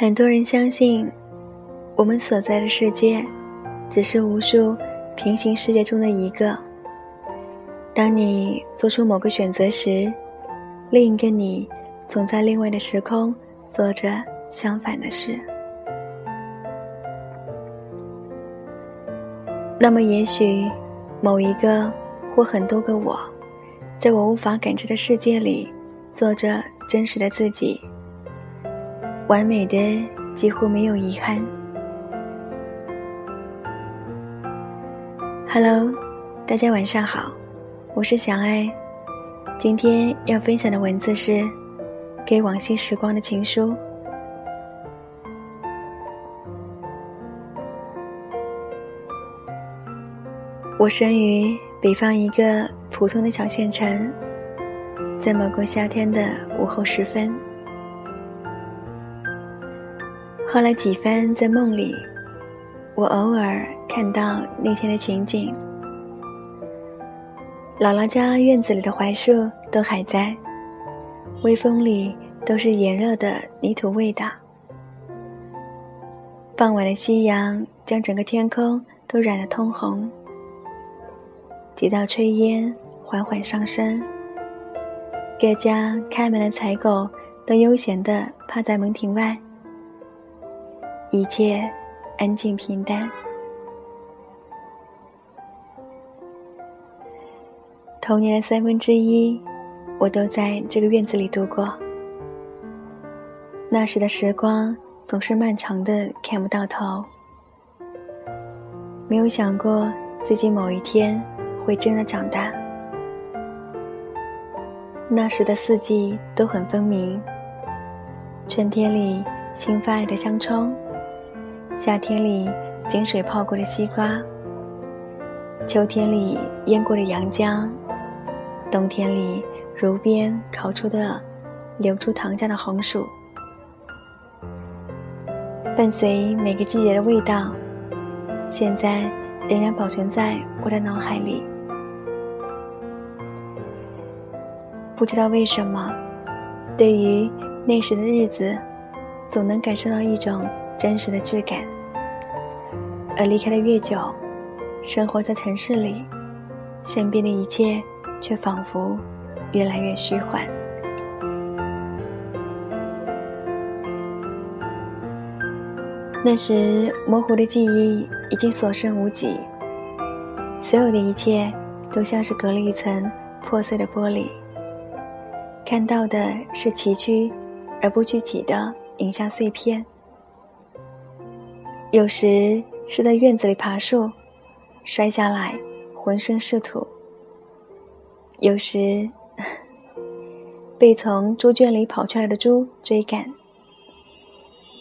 很多人相信，我们所在的世界，只是无数平行世界中的一个。当你做出某个选择时，另一个你，总在另外的时空做着相反的事。那么，也许某一个或很多个我，在我无法感知的世界里，做着真实的自己。完美的几乎没有遗憾。Hello，大家晚上好，我是小爱。今天要分享的文字是《给往昔时光的情书》。我生于北方一个普通的小县城，在某个夏天的午后时分。后来几番在梦里，我偶尔看到那天的情景。姥姥家院子里的槐树都还在，微风里都是炎热的泥土味道。傍晚的夕阳将整个天空都染得通红，几道炊烟缓缓上升。各家开门的柴狗都悠闲地趴在门庭外。一切安静平淡。童年的三分之一，我都在这个院子里度过。那时的时光总是漫长的，看不到头。没有想过自己某一天会真的长大。那时的四季都很分明。春天里新发芽的香葱。夏天里井水泡过的西瓜，秋天里腌过的洋姜，冬天里炉边烤出的流出糖浆的红薯，伴随每个季节的味道，现在仍然保存在我的脑海里。不知道为什么，对于那时的日子，总能感受到一种。真实的质感，而离开的越久，生活在城市里，身边的一切却仿佛越来越虚幻。那时模糊的记忆已经所剩无几，所有的一切都像是隔了一层破碎的玻璃，看到的是崎岖而不具体的影像碎片。有时是在院子里爬树，摔下来，浑身是土；有时被从猪圈里跑出来的猪追赶；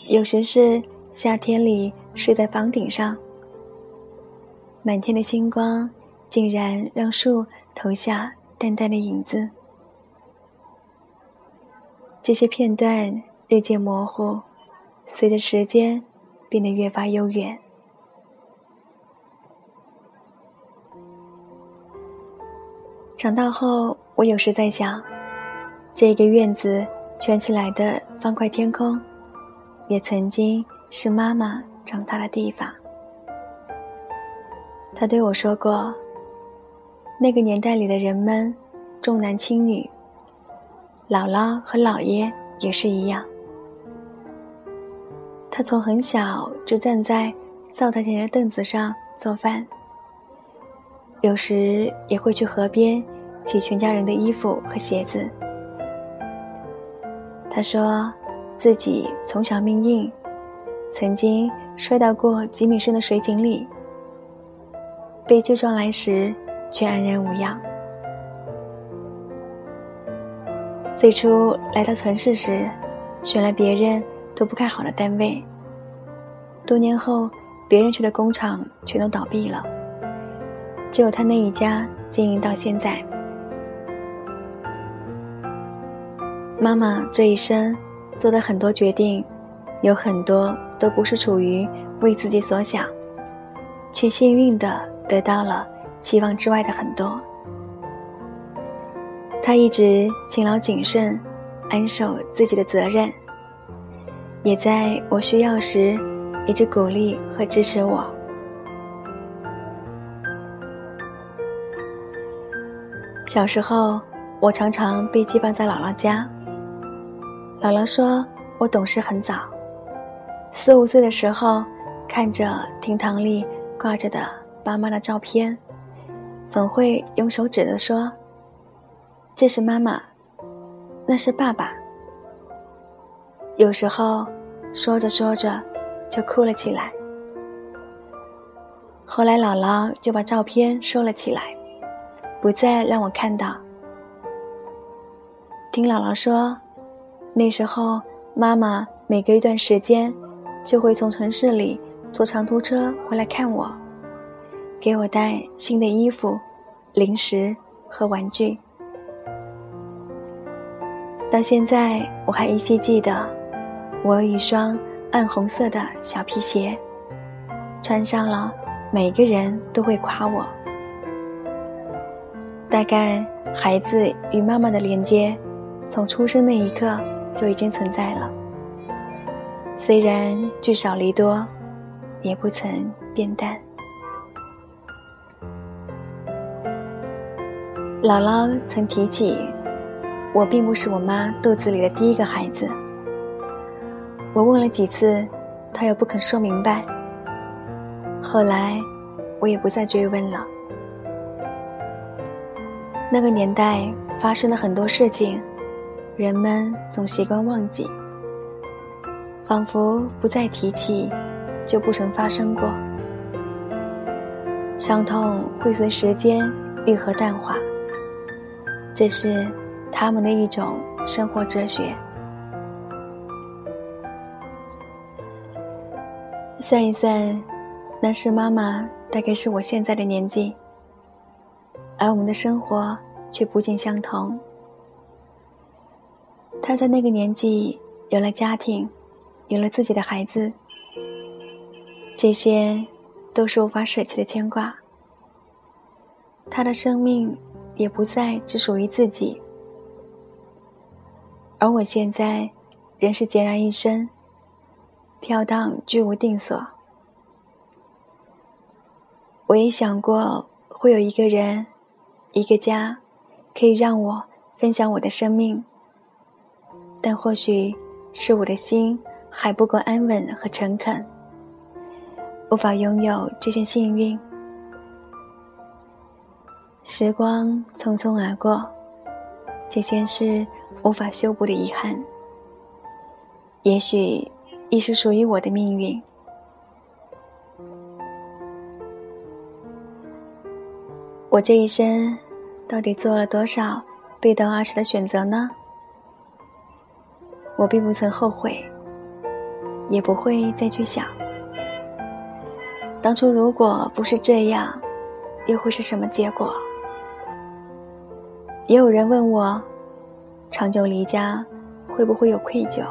有时是夏天里睡在房顶上，满天的星光竟然让树投下淡淡的影子。这些片段日渐模糊，随着时间。变得越发悠远。长大后，我有时在想，这个院子圈起来的方块天空，也曾经是妈妈长大的地方。她对我说过，那个年代里的人们重男轻女，姥姥和姥爷也是一样。他从很小就站在灶台前的凳子上做饭，有时也会去河边洗全家人的衣服和鞋子。他说，自己从小命硬，曾经摔到过几米深的水井里，被救上来时却安然无恙。最初来到城市时，选了别人。都不看好的单位，多年后，别人去的工厂全都倒闭了，只有他那一家经营到现在。妈妈这一生做的很多决定，有很多都不是处于为自己所想，却幸运的得到了期望之外的很多。他一直勤劳谨慎，安守自己的责任。也在我需要时一直鼓励和支持我。小时候，我常常被寄放在姥姥家。姥姥说我懂事很早，四五岁的时候，看着厅堂里挂着的爸妈的照片，总会用手指着说：“这是妈妈，那是爸爸。”有时候，说着说着，就哭了起来。后来，姥姥就把照片收了起来。不再让我看到。听姥姥说，那时候妈妈每隔一段时间就会从城市里坐长途车回来看我，给我带新的衣服、零食和玩具。到现在我还依稀记得，我有一双暗红色的小皮鞋，穿上了，每个人都会夸我。大概孩子与妈妈的连接，从出生那一刻就已经存在了。虽然聚少离多，也不曾变淡。姥姥曾提起，我并不是我妈肚子里的第一个孩子。我问了几次，他又不肯说明白。后来，我也不再追问了。那个年代发生了很多事情，人们总习惯忘记，仿佛不再提起，就不曾发生过。伤痛会随时间愈合淡化，这是他们的一种生活哲学。算一算，那是妈妈大概是我现在的年纪。而我们的生活却不尽相同。他在那个年纪有了家庭，有了自己的孩子，这些都是无法舍弃的牵挂。他的生命也不再只属于自己，而我现在仍是孑然一身，飘荡居无定所。我也想过会有一个人。一个家，可以让我分享我的生命，但或许是我的心还不够安稳和诚恳，无法拥有这些幸运。时光匆匆而过，这些是无法修补的遗憾，也许亦是属于我的命运。我这一生。到底做了多少背道而驰的选择呢？我并不曾后悔，也不会再去想，当初如果不是这样，又会是什么结果？也有人问我，长久离家会不会有愧疚？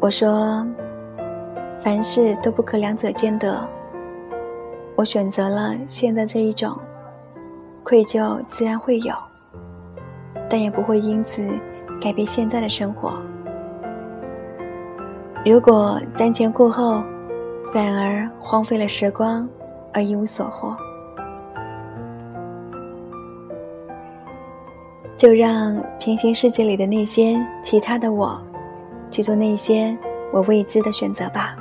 我说，凡事都不可两者兼得。我选择了现在这一种。愧疚自然会有，但也不会因此改变现在的生活。如果瞻前顾后，反而荒废了时光，而一无所获，就让平行世界里的那些其他的我，去做那些我未知的选择吧。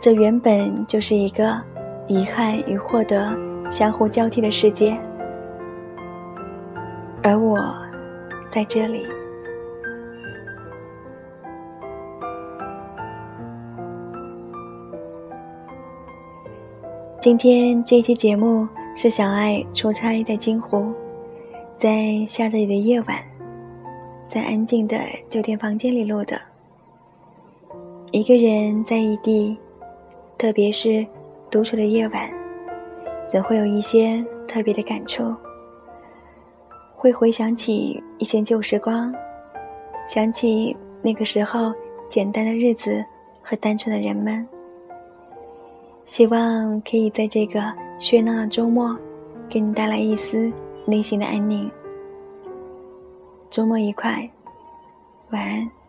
这原本就是一个遗憾与获得。相互交替的世界，而我在这里。今天这期节目是小爱出差在金湖，在下着雨的夜晚，在安静的酒店房间里录的。一个人在异地，特别是独处的夜晚。总会有一些特别的感触，会回想起一些旧时光，想起那个时候简单的日子和单纯的人们。希望可以在这个喧闹的周末，给你带来一丝内心的安宁。周末愉快，晚安。